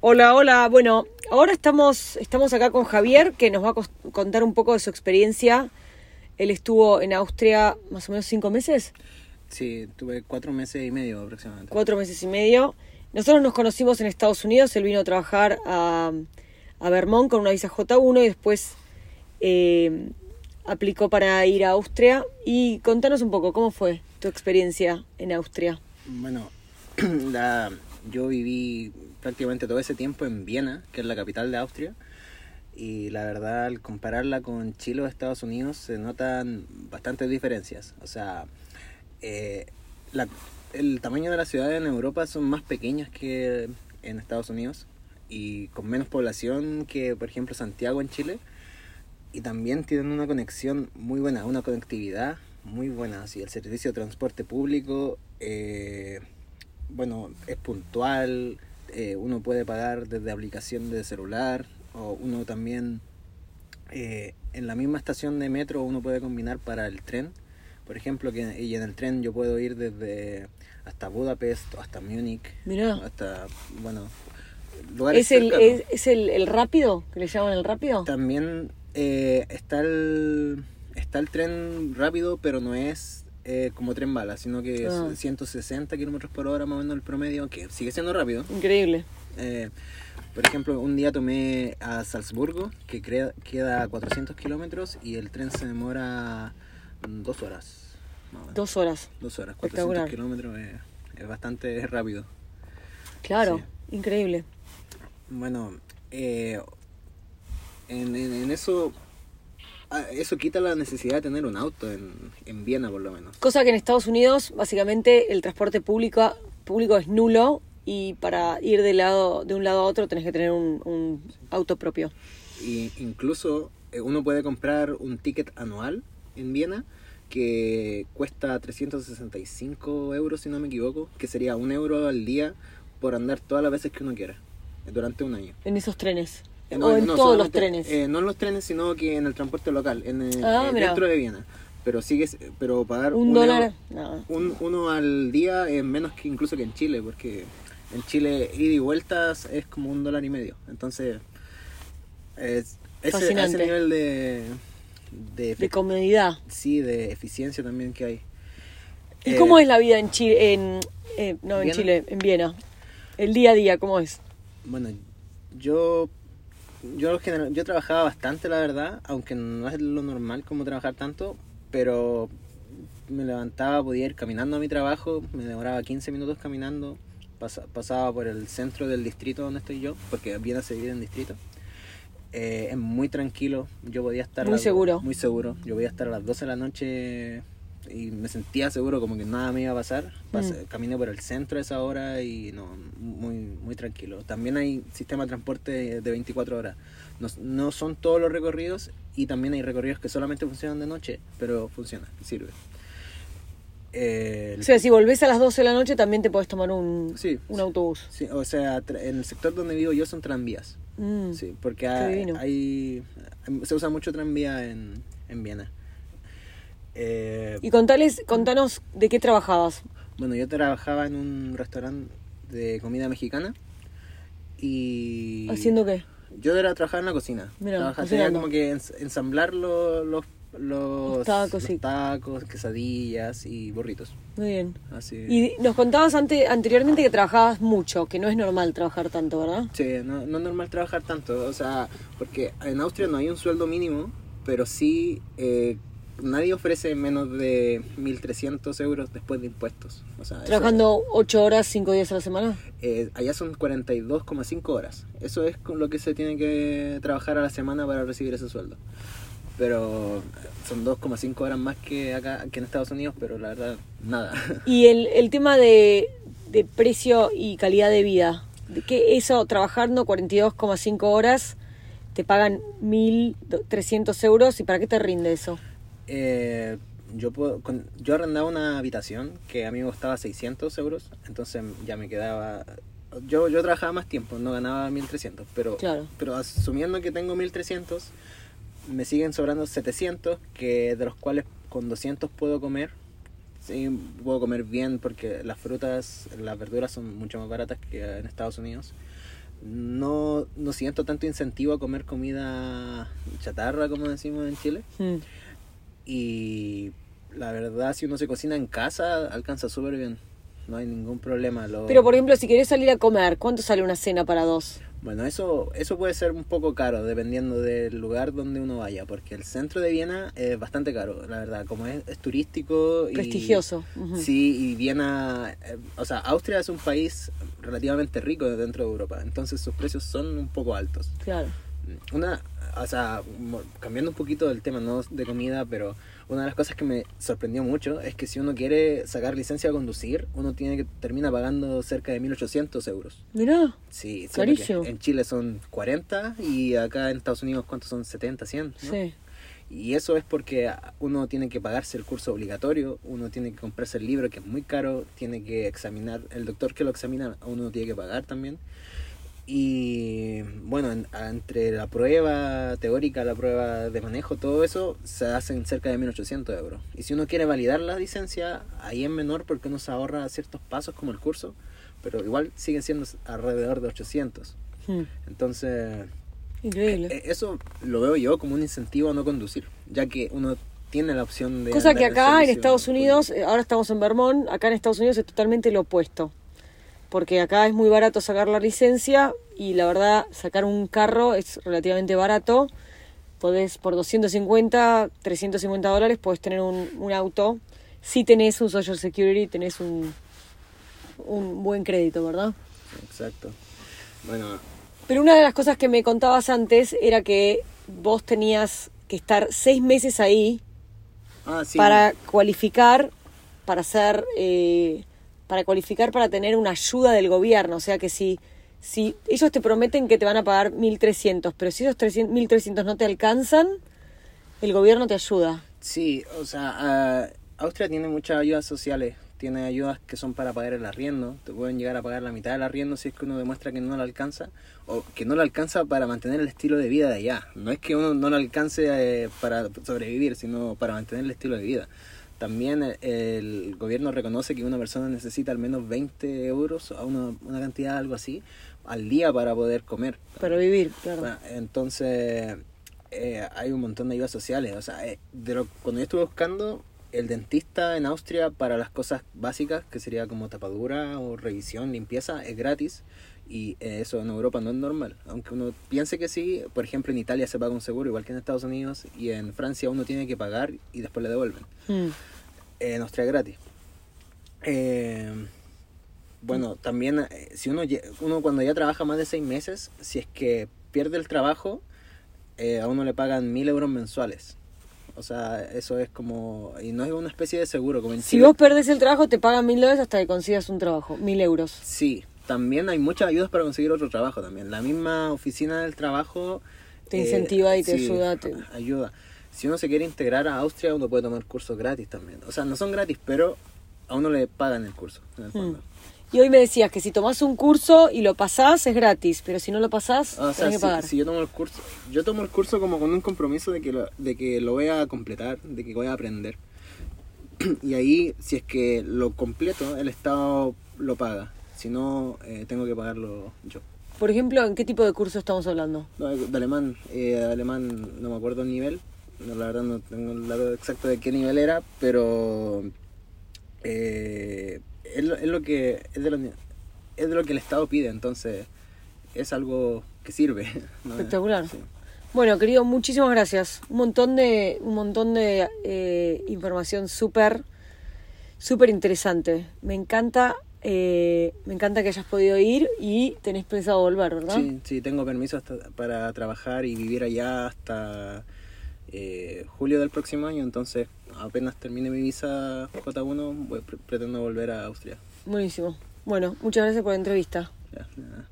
Hola, hola. Bueno, ahora estamos, estamos acá con Javier, que nos va a contar un poco de su experiencia. Él estuvo en Austria más o menos cinco meses, Sí, tuve cuatro meses y medio aproximadamente. cuatro meses y medio. Nosotros nos conocimos en Estados Unidos. Él vino a trabajar a, a Vermont con una visa J1 y después eh, aplicó para ir a Austria. Y contanos un poco, ¿cómo fue tu experiencia en Austria? Bueno, la, yo viví prácticamente todo ese tiempo en Viena, que es la capital de Austria. Y la verdad, al compararla con Chile o Estados Unidos, se notan bastantes diferencias. O sea, eh, la- el tamaño de las ciudades en Europa son más pequeñas que en Estados Unidos y con menos población que, por ejemplo, Santiago en Chile. Y también tienen una conexión muy buena, una conectividad muy buena. Así, el servicio de transporte público, eh, bueno, es puntual, eh, uno puede pagar desde aplicación de celular o uno también eh, en la misma estación de metro uno puede combinar para el tren. Por ejemplo, que y en el tren yo puedo ir desde hasta Budapest, hasta Múnich, hasta, bueno, lugares ¿Es, el, es el, el rápido? ¿Que le llaman el rápido? También eh, está el está el tren rápido, pero no es eh, como tren bala, sino que Ah. es 160 kilómetros por hora más o menos el promedio, que sigue siendo rápido. Increíble. Eh, por ejemplo, un día tomé a Salzburgo, que crea- queda a 400 kilómetros, y el tren se demora dos horas. Dos horas. Dos horas, Espectacular. 400 kilómetros es, es bastante rápido. Claro, Sí. increíble. Bueno, eh, en, en- en eso, ah, eso quita la necesidad de tener un auto en, en Viena por lo menos. Cosa que en Estados Unidos, básicamente, el transporte público, público es nulo y para ir de, lado, de un lado a otro tenés que tener un, un auto propio. Y incluso eh, uno puede comprar un ticket anual en Viena que cuesta 365 euros si no me equivoco, que sería un euro al día por andar todas las veces que uno quiera, durante un año. En esos trenes. Eh, o no, en no, todos los trenes. eh, no en los trenes, sino que en el transporte local, en el- Ah, eh, mira. dentro de Viena. Pero sigue, pero pagar un dólar. no. un, uno al día es menos que incluso que en Chile, porque en Chile ida y vueltas es como un dólar y medio. Entonces, es, ese, ese nivel de, de, De comodidad. sí, de eficiencia también que hay. ¿Y Eh, cómo es la vida en Chile? En, eh, no, en. Chile, en Viena. El día a día, ¿cómo es? Bueno, yo yo en general- yo trabajaba bastante, la verdad, aunque no es lo normal como trabajar tanto, pero me levantaba, podía ir caminando a mi trabajo, me demoraba 15 minutos caminando, pasa- pasaba por el centro del distrito donde estoy yo, porque viene a seguir en distrito. Eh, es muy tranquilo, yo podía estar... Muy seguro. Muy seguro, yo podía estar a las 12 de la noche y me sentía seguro como que nada me iba a pasar. Pasé- Mm. Caminé por el centro a esa hora y no, muy, muy tranquilo. También hay sistema de transporte de 24 horas. No, no son todos los recorridos y también hay recorridos que solamente funcionan de noche, pero funciona, sirve. Eh, O sea, si volvés a las 12 de la noche también te podés tomar un, Sí, un sí. autobús. sí, o sea, en el sector donde vivo yo son tranvías. Mm. Sí, porque hay, hay- se usa mucho tranvía en, en Viena. Eh, Y contales, contanos de qué trabajabas. Bueno, yo trabajaba en un restaurante de comida mexicana y... ¿Haciendo qué? Yo era trabajar en la cocina. Mira, Trabajaba- como que ens- ensamblar lo- los, los, Los tacos, sí. tacos, quesadillas y burritos. Muy bien. Así. Y nos contabas ante, anteriormente que trabajabas mucho, que no es normal trabajar tanto, ¿verdad? Sí, no, no es normal trabajar tanto, o sea, porque en Austria no hay un sueldo mínimo, pero sí eh, nadie ofrece menos de 1.300 euros después de impuestos. O sea, eso- Trabajando 8 horas, 5 días a la semana. Eh, allá son 42,5 horas. Eso es con lo que se tiene que trabajar a la semana para recibir ese sueldo. Pero son 2,5 horas más que acá que en Estados Unidos, pero la verdad, nada. Y el, el tema de, de precio y calidad de vida. De que eso, trabajando 42,5 horas, te pagan 1.300 euros. ¿Y para qué te rinde eso? Eh, yo, puedo, con- yo arrendaba una habitación que a mí me costaba 600 euros, entonces ya me quedaba... Yo, yo trabajaba más tiempo, no ganaba 1.300, pero, Claro. pero asumiendo que tengo 1.300, me siguen sobrando 700, que de los cuales con 200 puedo comer. Sí, puedo comer bien porque las frutas, las verduras son mucho más baratas que en Estados Unidos. no, no siento tanto incentivo a comer comida chatarra, como decimos en Chile. Mm. Y la verdad, si uno se cocina en casa, alcanza súper bien. No hay ningún problema. Lo- Pero por ejemplo, si querés salir a comer, ¿cuánto sale una cena para dos? Bueno, eso, eso puede ser un poco caro dependiendo del lugar donde uno vaya, porque el centro de Viena es bastante caro, la verdad, como es, es turístico y... Prestigioso. Ujú. Sí, y Viena, eh, o sea, Austria es un país relativamente rico dentro de Europa, entonces sus precios son un poco altos. Claro. Una, o sea, cambiando un poquito del tema, no de comida, pero una de las cosas que me sorprendió mucho es que si uno quiere sacar licencia a conducir, uno tiene que termina pagando cerca de 1.800 euros. Mirá. Sí, Carísimo. En Chile son 40 y acá en Estados Unidos, ¿cuántos son? 70, 100. ¿no? Sí. Y eso es porque uno tiene que pagarse el curso obligatorio, uno tiene que comprarse el libro que es muy caro, tiene que examinar, el doctor que lo examina, uno tiene que pagar también. Y bueno, en- entre la prueba teórica, la prueba de manejo, todo eso se hacen cerca de 1800 euros. Y si uno quiere validar la licencia, ahí es menor porque uno se ahorra ciertos pasos como el curso, pero igual siguen siendo alrededor de 800. Mm. Entonces, Increíble. eh, Eso lo veo yo como un incentivo a no conducir, ya que uno tiene la opción de... Cosa que acá en Estados Unidos, público. eh, ahora estamos en Vermont, acá en Estados Unidos es totalmente lo opuesto. Porque acá es muy barato sacar la licencia y la verdad sacar un carro es relativamente barato. Podés por 250, 350 dólares podés tener un, un auto. Si tenés un Social Security, tenés un, un buen crédito, ¿verdad? Exacto. Bueno, Pero una de las cosas que me contabas antes era que vos tenías que estar seis meses ahí ah, sí. para cualificar para ser eh, para cualificar para tener una ayuda del gobierno o sea que si si ellos te prometen que te van a pagar 1300 pero si esos 300 1300 no te alcanzan el gobierno te ayuda Sí, o sea, ah, Austria tiene muchas ayudas sociales. Tiene ayudas que son para pagar el arriendo. Te pueden llegar a pagar la mitad del arriendo si es que uno demuestra que no lo alcanza. O que no lo alcanza para mantener el estilo de vida de allá. No es que uno no lo alcance eh, para sobrevivir, sino para mantener el estilo de vida. También eh, el gobierno reconoce que una persona necesita al menos 20 euros, a una, una cantidad algo así, al día para poder comer. para vivir claro Bueno, entonces eh, hay un montón de ayudas sociales. O sea, eh, de lo- cuando yo estuve buscando el dentista en Austria para las cosas básicas, que sería como tapadura o revisión, limpieza, es gratis. Y eh, eso en Europa no es normal. Aunque uno piense que sí, por ejemplo en Italia se paga un seguro igual que en Estados Unidos y en Francia uno tiene que pagar y después le devuelven. Mm. Eh, en Austria es gratis. Eh, bueno, también eh, si uno, uno cuando ya trabaja más de seis meses, si es que pierde el trabajo, eh, a uno le pagan mil euros mensuales. O sea, eso es como... Y no es una especie de seguro, como en si Chile. vos perdés el trabajo te pagan mil dólares hasta que consigas un trabajo mil euros Sí, también hay muchas ayudas para conseguir otro trabajo también. La misma oficina del trabajo... Te eh, incentiva y te sí, ayuda, te- Ayuda. Si uno se quiere integrar a Austria, uno puede tomar cursos gratis también. O sea, no son gratis, pero a uno le pagan el curso, en el fondo. Y hoy me decías que si tomás un curso y lo pasás es gratis pero si no lo pasás O sea, tenés que si, pagar si yo tomo el curso, yo tomo el curso como con un compromiso de que lo, de que lo voy a completar, de que voy a aprender. Y ahí, si es que lo completo, el Estado lo paga. Si no, eh, tengo que pagarlo yo. por ejemplo en qué tipo de curso estamos hablando No, de alemán, eh, de alemán no me acuerdo el nivel. No, la verdad no tengo el dato exacto de qué nivel era, pero eh, es, lo, que es de lo, es de lo que el Estado pide, entonces es algo que sirve. ¿no? Espectacular. Sí. Bueno, querido, muchísimas gracias. Un montón de, un montón de eh, información súper, súper interesante. Me encanta, eh, me encanta que hayas podido ir y tenés pensado volver, ¿verdad? Sí, sí, tengo permiso hasta para trabajar y vivir allá hasta eh, julio del próximo año, entonces apenas termine mi visa J1, voy- pre- pretendo volver a Austria. Buenísimo. Bueno, muchas gracias por la entrevista. Nada.